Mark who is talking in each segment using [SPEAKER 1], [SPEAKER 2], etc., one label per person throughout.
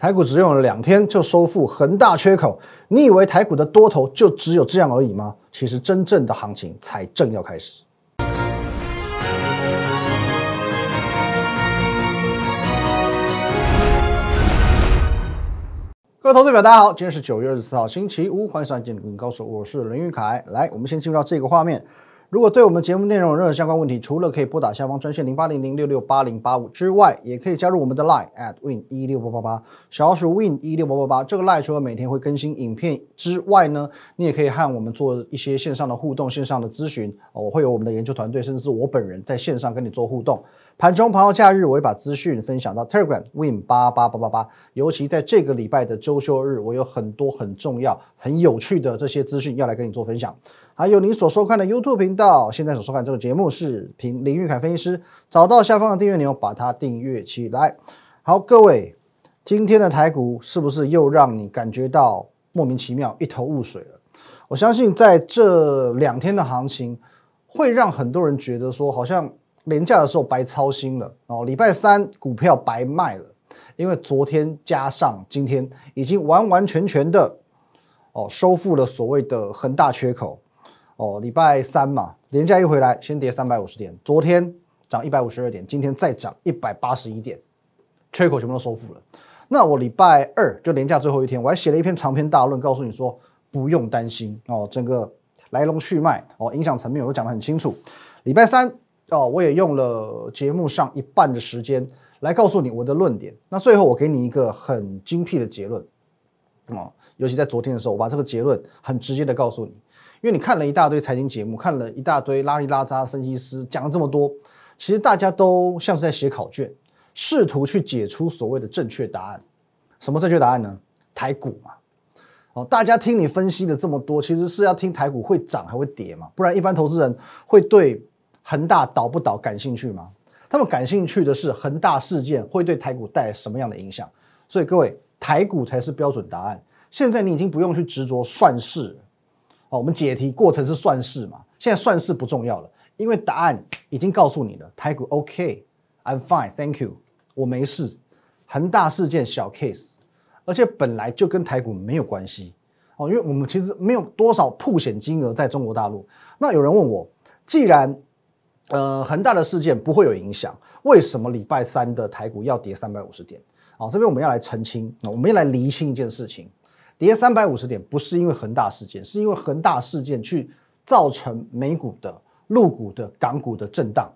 [SPEAKER 1] 台股只用了两天就收复恒大缺口，你以为台股的多头就只有这样而已吗？其实真正的行情才正要开始。各位投资者，大家好，今天是九月二十四号，星期五，欢迎收看《金股高手》，我是林玉凯。来，我们先进入到这个画面。如果对我们节目内容有任何相关问题，除了可以拨打下方专线零八零零六六八零八五之外，也可以加入我们的 Line at win 一六八八八，小鼠 win 一六八八八。这个 Line 除了每天会更新影片之外呢，你也可以和我们做一些线上的互动、线上的咨询。我会有我们的研究团队，甚至是我本人在线上跟你做互动。盘中、盘后、假日，我会把资讯分享到 Telegram win 八八八八八。尤其在这个礼拜的周休日，我有很多很重要、很有趣的这些资讯要来跟你做分享。还有你所收看的 YouTube 频道，现在所收看这个节目是凭林玉凯分析师，找到下方的订阅钮，把它订阅起来。好，各位，今天的台股是不是又让你感觉到莫名其妙、一头雾水了？我相信在这两天的行情，会让很多人觉得说，好像廉价的时候白操心了哦。礼拜三股票白卖了，因为昨天加上今天，已经完完全全的哦收复了所谓的恒大缺口。哦，礼拜三嘛，廉价一回来，先跌三百五十点，昨天涨一百五十二点，今天再涨一百八十一点，缺口全部都收复了。那我礼拜二就连假最后一天，我还写了一篇长篇大论，告诉你说不用担心哦，整个来龙去脉哦，影响层面我都讲得很清楚。礼拜三哦，我也用了节目上一半的时间来告诉你我的论点。那最后我给你一个很精辟的结论哦，尤其在昨天的时候，我把这个结论很直接的告诉你。因为你看了一大堆财经节目，看了一大堆拉里拉扎分析师讲了这么多，其实大家都像是在写考卷，试图去解出所谓的正确答案。什么正确答案呢？台股嘛。哦，大家听你分析的这么多，其实是要听台股会涨还会跌嘛？不然一般投资人会对恒大倒不倒感兴趣吗？他们感兴趣的是恒大事件会对台股带来什么样的影响。所以各位，台股才是标准答案。现在你已经不用去执着算式。哦，我们解题过程是算式嘛？现在算式不重要了，因为答案已经告诉你了。台股 OK，I'm fine，Thank you，我没事。恒大事件小 case，而且本来就跟台股没有关系哦，因为我们其实没有多少铺险金额在中国大陆。那有人问我，既然呃恒大的事件不会有影响，为什么礼拜三的台股要跌三百五十点？哦，这边我们要来澄清，我们要来厘清一件事情。跌三百五十点不是因为恒大事件，是因为恒大事件去造成美股的、陆股的、港股的震荡，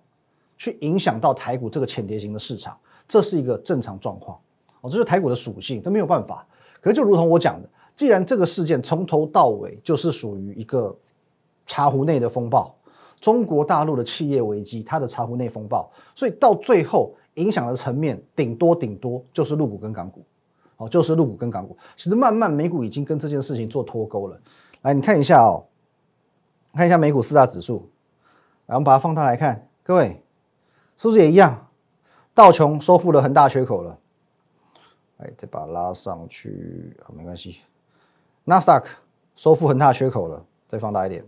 [SPEAKER 1] 去影响到台股这个浅跌型的市场，这是一个正常状况哦，这是台股的属性，这没有办法。可是就如同我讲的，既然这个事件从头到尾就是属于一个茶壶内的风暴，中国大陆的企业危机，它的茶壶内风暴，所以到最后影响的层面，顶多顶多就是陆股跟港股。哦，就是陆股跟港股，其实慢慢美股已经跟这件事情做脱钩了。来，你看一下哦，看一下美股四大指数，来，我们把它放大来看，各位是不是也一样？道琼收复了恒大缺口了，哎，再把它拉上去啊，没关系。纳斯达克收复恒大缺口了，再放大一点，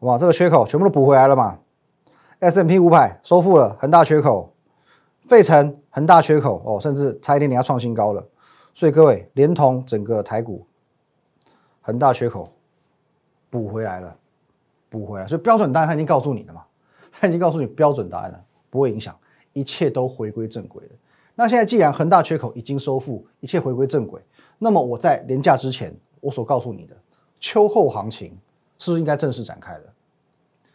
[SPEAKER 1] 哇，这个缺口全部都补回来了嘛？S M P 五百收复了恒大缺口，费城恒大缺口哦，甚至差一点点要创新高了。所以各位，连同整个台股恒大缺口补回来了，补回来。所以标准答案他已经告诉你了嘛，他已经告诉你标准答案了，不会影响，一切都回归正轨了。那现在既然恒大缺口已经收复，一切回归正轨，那么我在年假之前我所告诉你的秋后行情是不是应该正式展开了？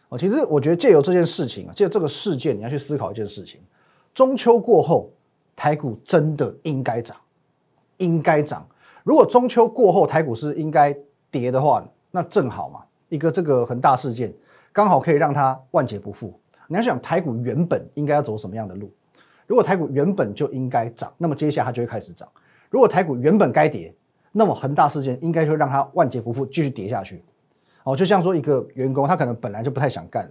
[SPEAKER 1] 哦，其实我觉得借由这件事情啊，借这个事件，你要去思考一件事情：中秋过后，台股真的应该涨。应该涨。如果中秋过后台股是应该跌的话，那正好嘛，一个这个恒大事件刚好可以让它万劫不复。你要想台股原本应该要走什么样的路？如果台股原本就应该涨，那么接下来它就会开始涨。如果台股原本该跌，那么恒大事件应该会让它万劫不复，继续跌下去。哦，就像说一个员工，他可能本来就不太想干，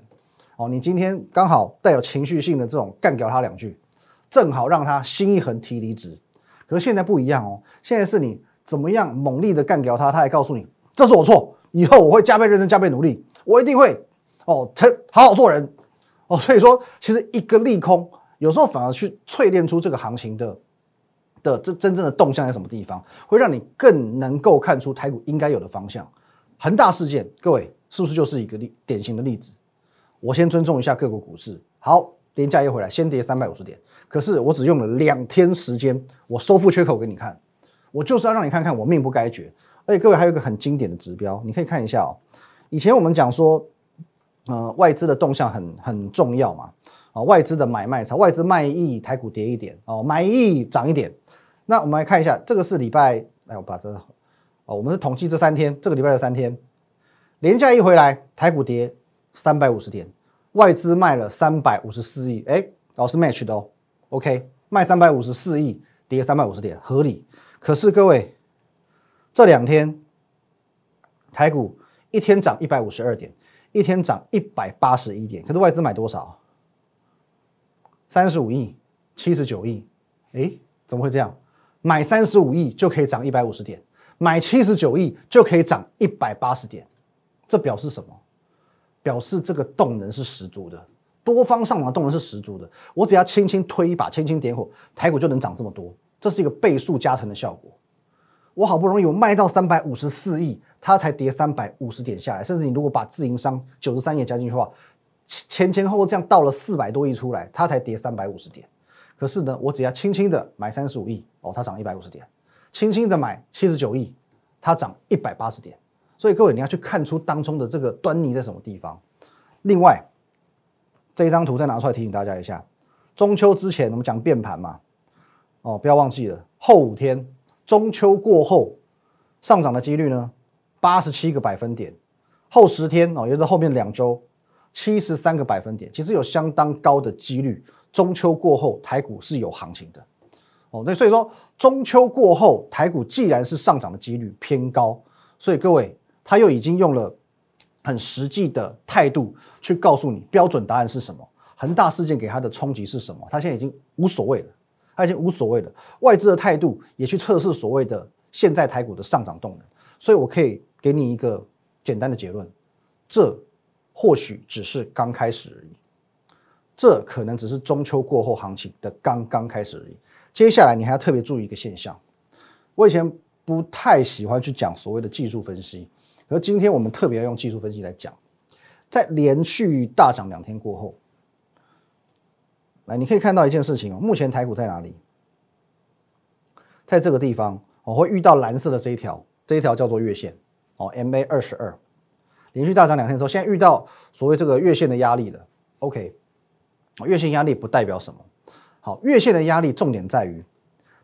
[SPEAKER 1] 哦，你今天刚好带有情绪性的这种干掉他两句，正好让他心一横提离职。可是现在不一样哦，现在是你怎么样猛力的干掉他，他还告诉你这是我错，以后我会加倍认真、加倍努力，我一定会哦，成好好做人哦。所以说，其实一个利空有时候反而去淬炼出这个行情的的这真正的动向在什么地方，会让你更能够看出台股应该有的方向。恒大事件，各位是不是就是一个例典型的例子？我先尊重一下各国股市。好，连假又回来，先跌三百五十点，可是我只用了两天时间，我收复缺口给你看，我就是要让你看看我命不该绝。而且各位还有一个很经典的指标，你可以看一下哦。以前我们讲说，呃，外资的动向很很重要嘛，啊，外资的买卖潮，外资卖一，台股跌一点，哦，买一涨一点。那我们来看一下，这个是礼拜，来我把这，哦，我们是统计这三天，这个礼拜的三天，连假一回来，台股跌三百五十点，外资卖了三百五十四亿，哎，老师 match 的哦，OK，卖三百五十四亿，跌三百五十点，合理。可是各位，这两天台股。一天涨一百五十二点，一天涨一百八十一点，可是外资买多少？三十五亿，七十九亿，哎，怎么会这样？买三十五亿就可以涨一百五十点，买七十九亿就可以涨一百八十点，这表示什么？表示这个动能是十足的，多方上涨动能是十足的。我只要轻轻推一把，轻轻点火，台股就能涨这么多，这是一个倍数加成的效果。我好不容易有卖到三百五十四亿。它才跌三百五十点下来，甚至你如果把自营商九十三亿加进去的话，前前后后这样到了四百多亿出来，它才跌三百五十点。可是呢，我只要轻轻的买三十五亿，哦，它涨一百五十点；轻轻的买七十九亿，它涨一百八十点。所以各位你要去看出当中的这个端倪在什么地方。另外，这一张图再拿出来提醒大家一下：中秋之前我们讲变盘嘛，哦，不要忘记了，后五天中秋过后上涨的几率呢？八十七个百分点，后十天哦，也就是后面两周，七十三个百分点，其实有相当高的几率，中秋过后台股是有行情的哦。那所以说，中秋过后台股既然是上涨的几率偏高，所以各位他又已经用了很实际的态度去告诉你标准答案是什么，恒大事件给他的冲击是什么，他现在已经无所谓了，他已经无所谓了。外资的态度也去测试所谓的现在台股的上涨动能，所以我可以。给你一个简单的结论，这或许只是刚开始而已，这可能只是中秋过后行情的刚刚开始而已。接下来你还要特别注意一个现象，我以前不太喜欢去讲所谓的技术分析，而今天我们特别要用技术分析来讲，在连续大涨两天过后，来你可以看到一件事情哦，目前台股在哪里？在这个地方，我会遇到蓝色的这一条，这一条叫做月线。哦，MA 二十二，连续大涨两天之后，现在遇到所谓这个月线的压力了。OK，月线压力不代表什么。好，月线的压力重点在于，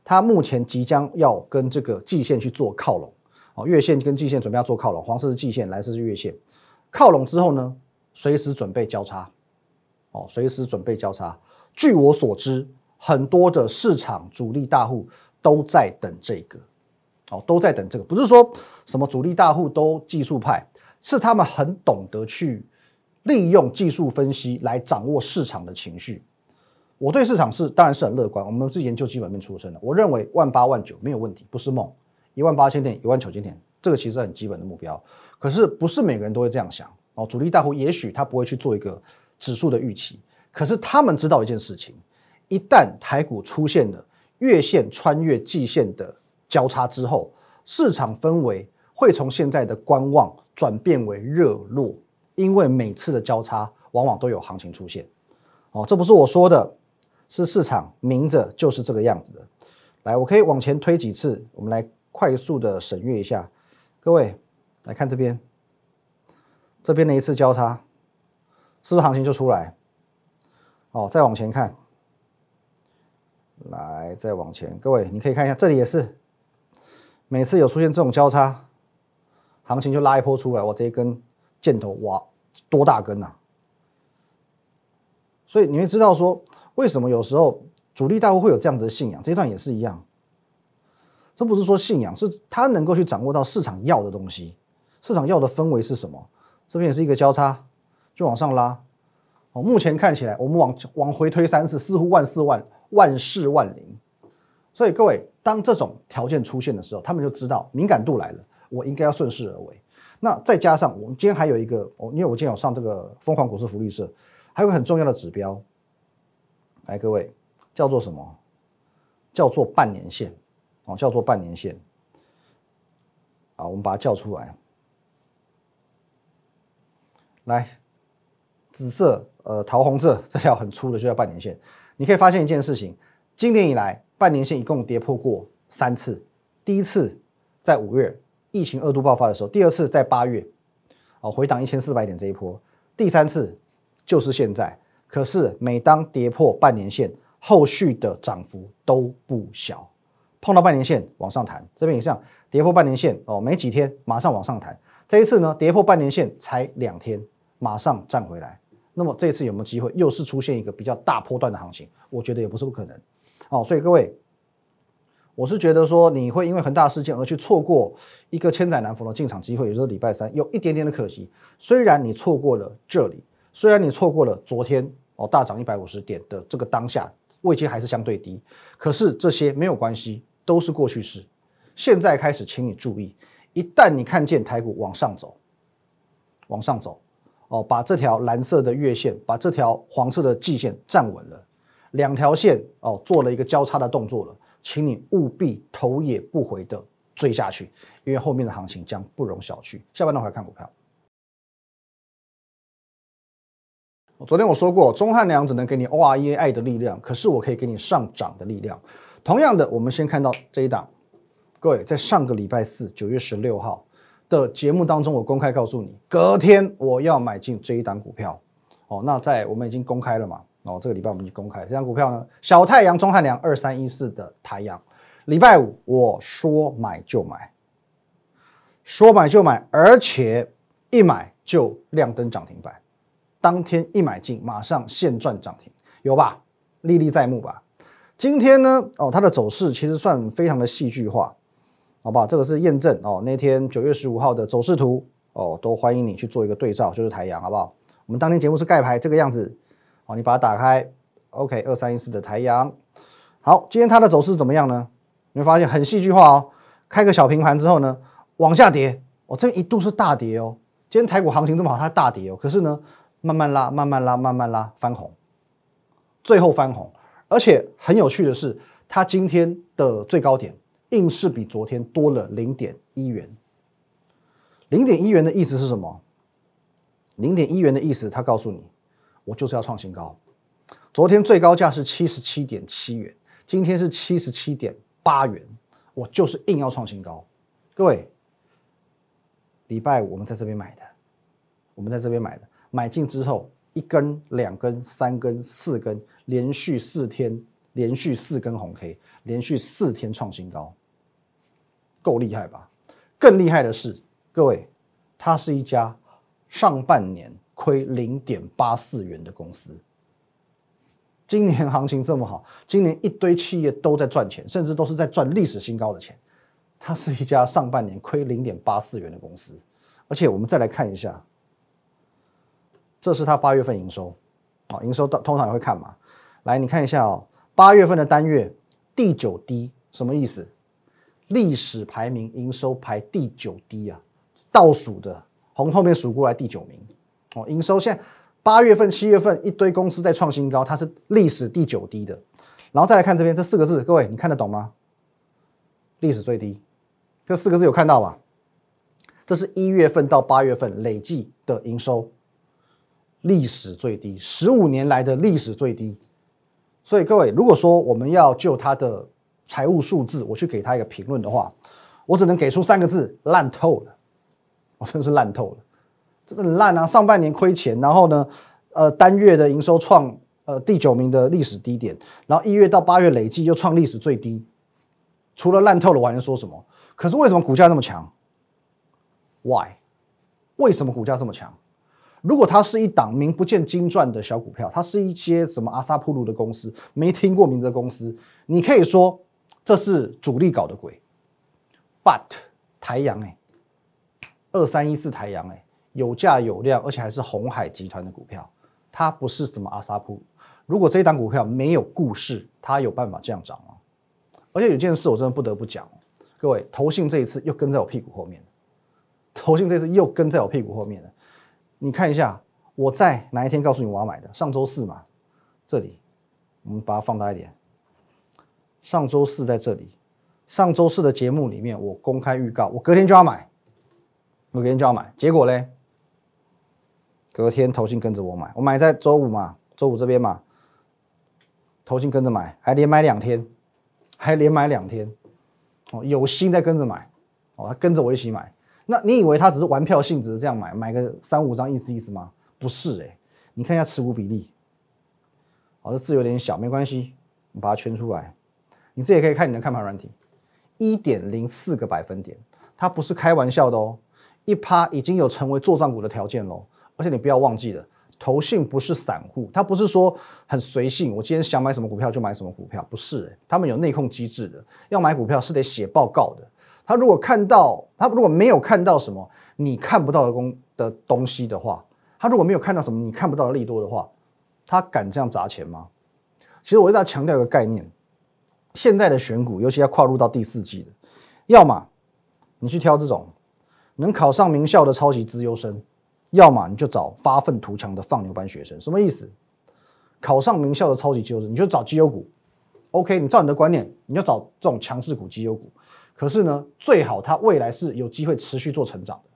[SPEAKER 1] 它目前即将要跟这个季线去做靠拢。哦，月线跟季线准备要做靠拢，黄色是季线，蓝色是月线。靠拢之后呢，随时准备交叉。哦，随时准备交叉。据我所知，很多的市场主力大户都在等这个。哦，都在等这个，不是说什么主力大户都技术派，是他们很懂得去利用技术分析来掌握市场的情绪。我对市场是当然是很乐观，我们是研究基本面出身的，我认为万八万九没有问题，不是梦，一万八千点、一万九千点，这个其实很基本的目标。可是不是每个人都会这样想哦，主力大户也许他不会去做一个指数的预期，可是他们知道一件事情，一旦台股出现了月线穿越季线的。交叉之后，市场氛围会从现在的观望转变为热络，因为每次的交叉往往都有行情出现。哦，这不是我说的，是市场明着就是这个样子的。来，我可以往前推几次，我们来快速的审阅一下。各位来看这边，这边的一次交叉，是不是行情就出来？哦，再往前看，来再往前，各位你可以看一下，这里也是。每次有出现这种交叉，行情就拉一波出来，哇，这一根箭头哇，多大根呐！所以你会知道说，为什么有时候主力大户会有这样子的信仰？这一段也是一样，这不是说信仰，是他能够去掌握到市场要的东西，市场要的氛围是什么？这边也是一个交叉，就往上拉。哦，目前看起来，我们往往回推三次，似乎万事万万事万灵。所以各位。当这种条件出现的时候，他们就知道敏感度来了，我应该要顺势而为。那再加上我们今天还有一个，哦，因为我今天有上这个疯狂股市福利社，还有个很重要的指标，来各位叫做什么？叫做半年线，哦，叫做半年线。啊，我们把它叫出来。来，紫色，呃，桃红色这条很粗的就叫半年线。你可以发现一件事情，今年以来半年线一共跌破过三次。第一次在五月疫情二度爆发的时候，第二次在八月，哦，回档一千四百点这一波，第三次就是现在。可是每当跌破半年线，后续的涨幅都不小。碰到半年线往上弹，这边也像跌破半年线哦，没几天马上往上弹。这一次呢，跌破半年线才两天。马上站回来，那么这一次有没有机会又是出现一个比较大波段的行情？我觉得也不是不可能。哦，所以各位，我是觉得说你会因为恒大事件而去错过一个千载难逢的进场机会，也就是礼拜三有一点点的可惜。虽然你错过了这里，虽然你错过了昨天哦大涨一百五十点的这个当下位阶还是相对低，可是这些没有关系，都是过去式。现在开始，请你注意，一旦你看见台股往上走，往上走。哦，把这条蓝色的月线，把这条黄色的季线站稳了，两条线哦做了一个交叉的动作了，请你务必头也不回的追下去，因为后面的行情将不容小觑。下半段回来看股票。昨天我说过，中汉良只能给你 O R E A 爱的力量，可是我可以给你上涨的力量。同样的，我们先看到这一档，各位在上个礼拜四，九月十六号。的节目当中，我公开告诉你，隔天我要买进这一档股票。哦，那在我们已经公开了嘛？哦，这个礼拜我们已经公开这张股票呢，小太阳中汉良二三一四的太阳，礼拜五我说买就买，说买就买，而且一买就亮灯涨停板，当天一买进马上现赚涨停，有吧？历历在目吧？今天呢？哦，它的走势其实算非常的戏剧化。好不好？这个是验证哦。那天九月十五号的走势图哦，都欢迎你去做一个对照，就是台阳，好不好？我们当天节目是盖牌这个样子，哦，你把它打开，OK，二三一四的台阳。好，今天它的走势怎么样呢？你会发现很戏剧化哦。开个小平盘之后呢，往下跌，哦，这一度是大跌哦。今天台股行情这么好，它大跌哦。可是呢，慢慢拉，慢慢拉，慢慢拉，翻红，最后翻红。而且很有趣的是，它今天的最高点。硬是比昨天多了零点一元。零点一元的意思是什么？零点一元的意思，他告诉你，我就是要创新高。昨天最高价是七十七点七元，今天是七十七点八元，我就是硬要创新高。各位，礼拜五我们在这边买的，我们在这边买的，买进之后一根、两根、三根、四根，连续四天。连续四根红 K，连续四天创新高，够厉害吧？更厉害的是，各位，它是一家上半年亏零点八四元的公司。今年行情这么好，今年一堆企业都在赚钱，甚至都是在赚历史新高的钱。它是一家上半年亏零点八四元的公司，而且我们再来看一下，这是它八月份营收，啊，营收到通常也会看嘛。来，你看一下哦。八月份的单月第九低，什么意思？历史排名营收排第九低啊，倒数的，从后面数过来第九名。哦，营收现在八月份、七月份一堆公司在创新高，它是历史第九低的。然后再来看这边这四个字，各位你看得懂吗？历史最低，这四个字有看到吧？这是一月份到八月份累计的营收，历史最低，十五年来的历史最低。所以各位，如果说我们要就它的财务数字，我去给他一个评论的话，我只能给出三个字：烂透了。我真的是烂透了，真的烂啊！上半年亏钱，然后呢，呃，单月的营收创呃第九名的历史低点，然后一月到八月累计又创历史最低。除了烂透了，我还能说什么？可是为什么股价这么强？Why？为什么股价这么强？如果它是一档名不见经传的小股票，它是一些什么阿萨普鲁的公司，没听过名字的公司，你可以说这是主力搞的鬼。But 台阳哎，二三一四台阳哎，有价有量，而且还是红海集团的股票，它不是什么阿萨普。如果这一档股票没有故事，它有办法这样涨吗？而且有件事我真的不得不讲，各位，投信这一次又跟在我屁股后面，投信这次又跟在我屁股后面了。你看一下，我在哪一天告诉你我要买的？上周四嘛，这里，我们把它放大一点。上周四在这里，上周四的节目里面，我公开预告，我隔天就要买，我隔天就要买，结果嘞，隔天投信跟着我买，我买在周五嘛，周五这边嘛，投信跟着买，还连买两天，还连买两天，哦，有心在跟着买，哦，他跟着我一起买，那你以为他只是玩票性质这样买，买个三五张意思意思吗？不是哎，你看一下持股比例，哦，这字有点小，没关系，你把它圈出来。你这也可以看你的看盘软体，一点零四个百分点，它不是开玩笑的哦，一趴已经有成为做账股的条件喽。而且你不要忘记了，投信不是散户，他不是说很随性，我今天想买什么股票就买什么股票，不是，他们有内控机制的，要买股票是得写报告的。他如果看到，他如果没有看到什么你看不到的东的东西的话，他如果没有看到什么你看不到的利多的话，他敢这样砸钱吗？其实我一直在强调一个概念。现在的选股，尤其要跨入到第四季的，要么你去挑这种能考上名校的超级资优生，要么你就找发愤图强的放牛班学生。什么意思？考上名校的超级资优生，你就找绩优股。OK，你照你的观念，你就找这种强势股、绩优股。可是呢，最好它未来是有机会持续做成长的。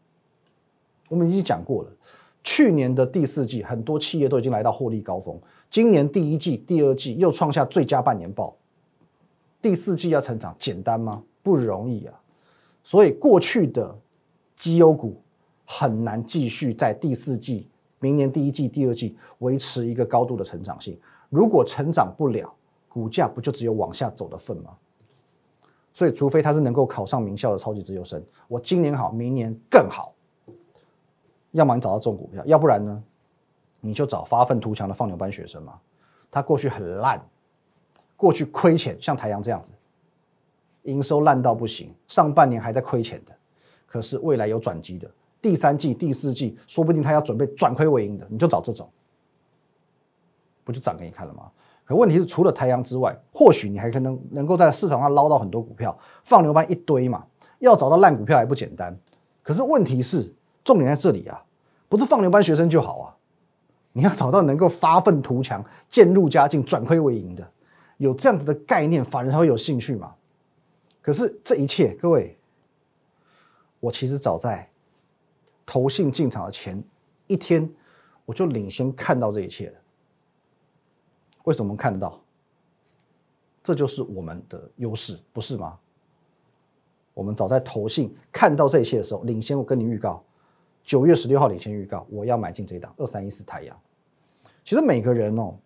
[SPEAKER 1] 我们已经讲过了，去年的第四季，很多企业都已经来到获利高峰，今年第一季、第二季又创下最佳半年报。第四季要成长简单吗？不容易啊！所以过去的绩优股很难继续在第四季、明年第一季、第二季维持一个高度的成长性。如果成长不了，股价不就只有往下走的份吗？所以，除非他是能够考上名校的超级自由生，我今年好，明年更好。要么你找到这种股票，要不然呢，你就找发愤图强的放牛班学生嘛。他过去很烂。过去亏钱，像台阳这样子，营收烂到不行，上半年还在亏钱的，可是未来有转机的，第三季、第四季，说不定他要准备转亏为盈的，你就找这种，不就涨给你看了吗？可问题是，除了台阳之外，或许你还可能能够在市场上捞到很多股票，放牛班一堆嘛，要找到烂股票还不简单。可是问题是，重点在这里啊，不是放牛班学生就好啊，你要找到能够发愤图强、渐入佳境、转亏为盈的。有这样子的概念，法人才会有兴趣嘛？可是这一切，各位，我其实早在投信进场的前一天，我就领先看到这一切了。为什么看得到？这就是我们的优势，不是吗？我们早在投信看到这一切的时候，领先我跟你预告，九月十六号领先预告，我要买进这一档二三一四太阳。其实每个人哦。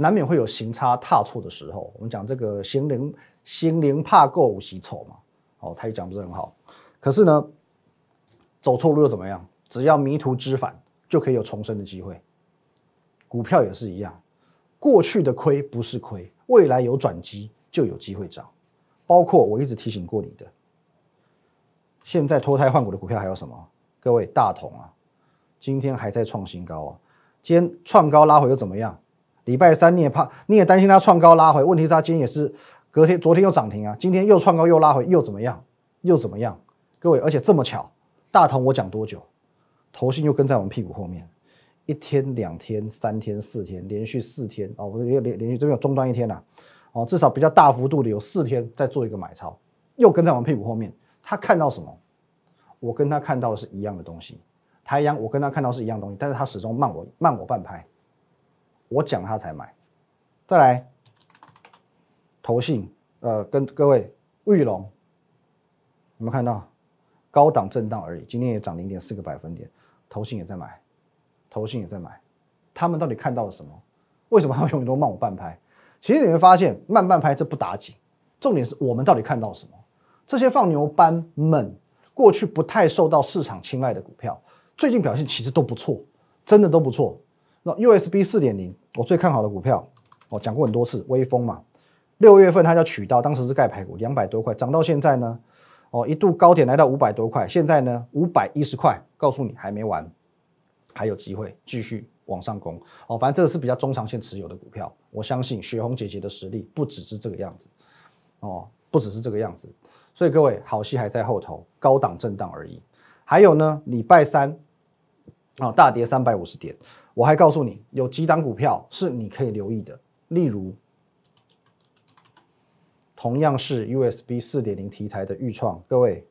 [SPEAKER 1] 难免会有行差踏错的时候。我们讲这个行灵行灵怕过五喜丑嘛，哦，他也讲不是很好。可是呢，走错路又怎么样？只要迷途知返，就可以有重生的机会。股票也是一样，过去的亏不是亏，未来有转机就有机会涨。包括我一直提醒过你的，现在脱胎换骨的股票还有什么？各位大同啊，今天还在创新高啊，今天创高拉回又怎么样？礼拜三你也怕，你也担心它创高拉回，问题是它今天也是隔天，昨天又涨停啊，今天又创高又拉回，又怎么样？又怎么样？各位，而且这么巧，大同我讲多久，投信又跟在我们屁股后面，一天、两天、三天、四天，连续四天哦，我连连续这边有中断一天呐，哦，至少比较大幅度的有四天在做一个买超，又跟在我们屁股后面，他看到什么？我跟他看到的是一样的东西，太阳我跟他看到是一样东西，但是他始终慢我慢我半拍。我讲他才买，再来，投信，呃，跟各位玉龙，有没有看到高档震荡而已？今天也涨零点四个百分点，投信也在买，投信也在买，他们到底看到了什么？为什么他们永远都慢我半拍？其实你会发现，慢半拍这不打紧，重点是我们到底看到什么？这些放牛班们过去不太受到市场青睐的股票，最近表现其实都不错，真的都不错。那 USB 四点零，我最看好的股票，我讲过很多次，微风嘛，六月份它叫取到，当时是盖牌股，两百多块，涨到现在呢，哦，一度高点来到五百多块，现在呢五百一十块，告诉你还没完，还有机会继续往上攻，哦，反正这个是比较中长线持有的股票，我相信雪红姐姐的实力不只是这个样子，哦，不只是这个样子，所以各位好戏还在后头，高档震荡而已，还有呢，礼拜三，啊，大跌三百五十点。我还告诉你，有几档股票是你可以留意的，例如同样是 USB 四点零题材的预创，各位，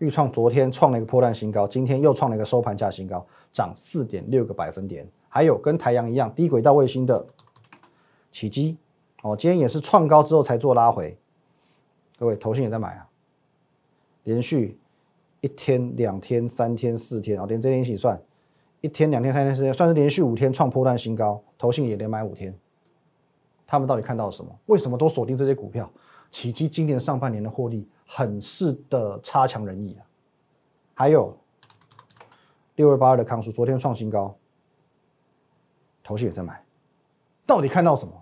[SPEAKER 1] 预创昨天创了一个破烂新高，今天又创了一个收盘价新高，涨四点六个百分点。还有跟太阳一样低轨道卫星的起基，哦，今天也是创高之后才做拉回，各位投信也在买啊，连续一天、两天、三天、四天，哦，连这天一起算，一天、两天、三天、四天，算是连续五天创破烂新高，投信也连买五天。他们到底看到了什么？为什么都锁定这些股票？起基今年上半年的获利很是的差强人意啊！还有六二八二的康叔昨天创新高。头绪也在买，到底看到什么？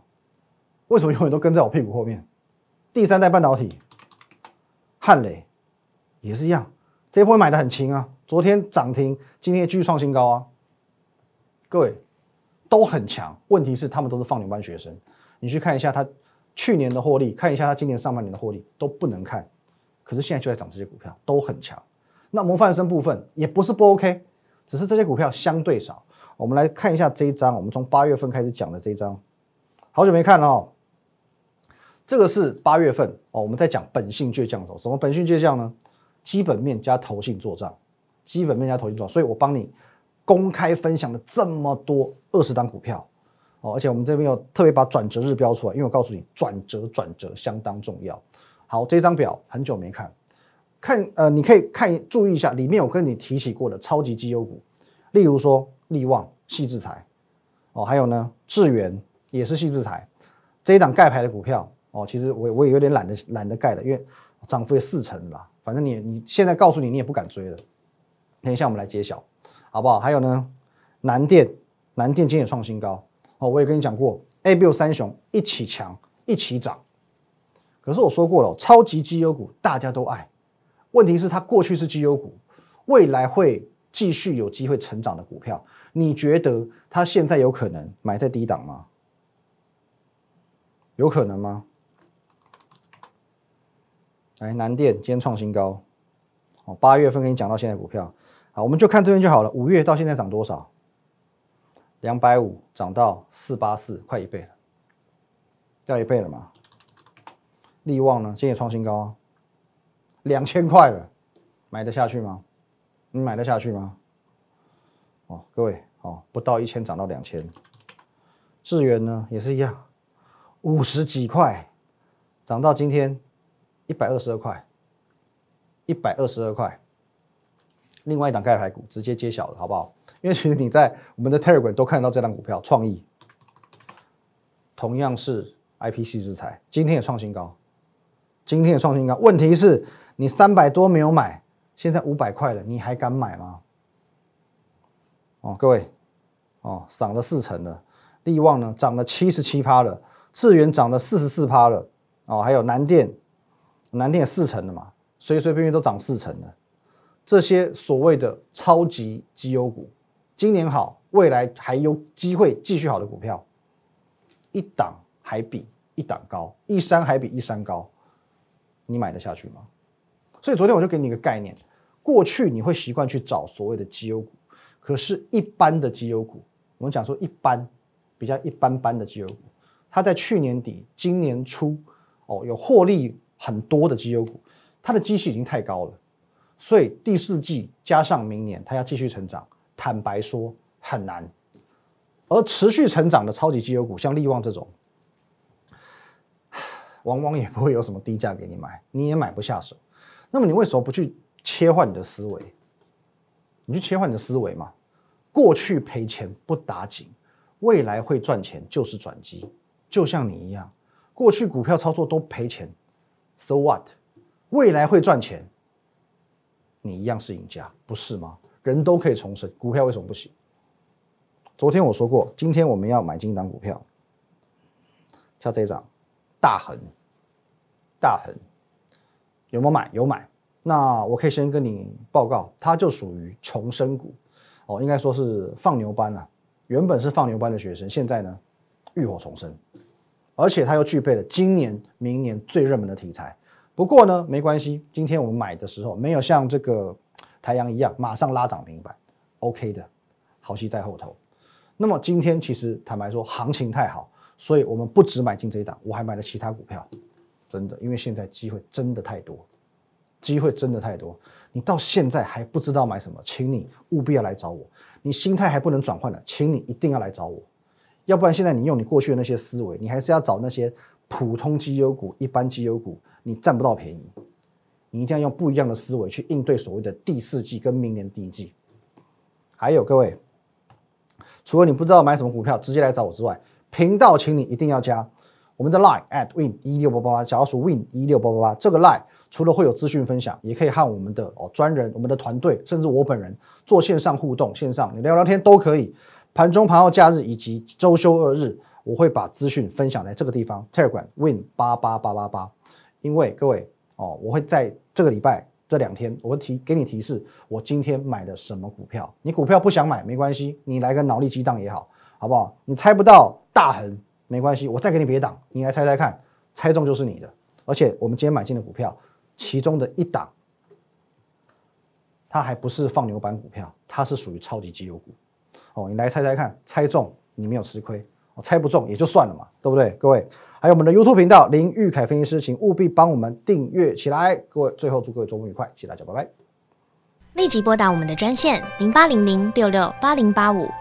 [SPEAKER 1] 为什么永远都跟在我屁股后面？第三代半导体，汉雷也是一样，这波买的很轻啊，昨天涨停，今天继续创新高啊。各位都很强，问题是他们都是放牛班学生，你去看一下他去年的获利，看一下他今年上半年的获利都不能看，可是现在就在涨这些股票都很强。那模范生部分也不是不 OK，只是这些股票相对少。我们来看一下这一张，我们从八月份开始讲的这一张，好久没看了哦。这个是八月份哦，我们在讲本性倔强的时候，什么本性倔强呢？基本面加投信做账，基本面加投信做账，所以我帮你公开分享了这么多二十档股票哦，而且我们这边有特别把转折日标出来，因为我告诉你转折转折相当重要。好，这张表很久没看，看呃，你可以看注意一下，里面有跟你提起过的超级绩优股，例如说。力旺、细制材，哦，还有呢，智源也是细制材，这一档盖牌的股票，哦，其实我我也有点懒得懒得盖了，因为涨幅也四成了，反正你你现在告诉你，你也不敢追了。等一下我们来揭晓，好不好？还有呢，南电，南电今天也创新高，哦，我也跟你讲过，A、B、三雄一起强，一起涨。可是我说过了，超级绩优股大家都爱，问题是它过去是绩优股，未来会继续有机会成长的股票。你觉得它现在有可能买在低档吗？有可能吗？来，南电今天创新高，哦，八月份跟你讲到现在股票，好，我们就看这边就好了。五月到现在涨多少？两百五涨到四八四，快一倍了，掉一倍了嘛？利旺呢？今天也创新高，啊，两千块了，买得下去吗？你买得下去吗？哦，各位，哦，不到一千涨到两千，智源呢也是一样，五十几块涨到今天一百二十二块，一百二十二块。另外一档盖牌股直接揭晓了，好不好？因为其实你在我们的 Telegram 都看得到这档股票，创意，同样是 IPC 制裁，今天也创新高，今天也创新高。问题是，你三百多没有买，现在五百块了，你还敢买吗？哦，各位，哦，涨了四成了，利旺呢涨了七十七趴了，智源涨了四十四趴了，哦，还有南电，南电四成了嘛，随随便便都涨四成了。这些所谓的超级绩优股，今年好，未来还有机会继续好的股票，一档还比一档高，一山还比一山高，你买得下去吗？所以昨天我就给你一个概念，过去你会习惯去找所谓的绩优股。可是，一般的绩优股，我们讲说一般比较一般般的绩优股，它在去年底、今年初，哦，有获利很多的绩优股，它的基器已经太高了，所以第四季加上明年，它要继续成长，坦白说很难。而持续成长的超级绩优股，像利旺这种，往往也不会有什么低价给你买，你也买不下手。那么你为什么不去切换你的思维？你去切换你的思维嘛？过去赔钱不打紧，未来会赚钱就是转机。就像你一样，过去股票操作都赔钱，so what？未来会赚钱，你一样是赢家，不是吗？人都可以重生，股票为什么不行？昨天我说过，今天我们要买进一档股票，像这一张大恒，大恒有没有买？有买。那我可以先跟你报告，它就属于重生股。哦，应该说是放牛班啊，原本是放牛班的学生，现在呢浴火重生，而且它又具备了今年、明年最热门的题材。不过呢，没关系，今天我们买的时候没有像这个太阳一样马上拉涨停板，OK 的，好戏在后头。那么今天其实坦白说，行情太好，所以我们不只买进这一档，我还买了其他股票，真的，因为现在机会真的太多，机会真的太多。你到现在还不知道买什么，请你务必要来找我。你心态还不能转换的，请你一定要来找我，要不然现在你用你过去的那些思维，你还是要找那些普通绩优股、一般绩优股，你占不到便宜。你一定要用不一样的思维去应对所谓的第四季跟明年第一季。还有各位，除了你不知道买什么股票，直接来找我之外，频道请你一定要加我们的 line at win 一六八八八，假如说 win 一六八八八这个 line。除了会有资讯分享，也可以和我们的哦专人、我们的团队，甚至我本人做线上互动，线上你聊聊天都可以。盘中、盘后、假日以及周休二日，我会把资讯分享在这个地方，Telegram Win 八八八八八。因为各位哦，我会在这个礼拜这两天，我会提给你提示，我今天买的什么股票。你股票不想买没关系，你来个脑力激荡也好，好不好？你猜不到大横没关系，我再给你别档，你来猜猜看，猜中就是你的。而且我们今天买进的股票。其中的一档，它还不是放牛班股票，它是属于超级绩优股。哦，你来猜猜看，猜中你没有吃亏，哦，猜不中也就算了嘛，对不对？各位，还有我们的 YouTube 频道林玉凯分析师，请务必帮我们订阅起来。各位，最后祝各位周末愉快，谢谢大家，拜拜。
[SPEAKER 2] 立即拨打我们的专线零八零零六六八零八五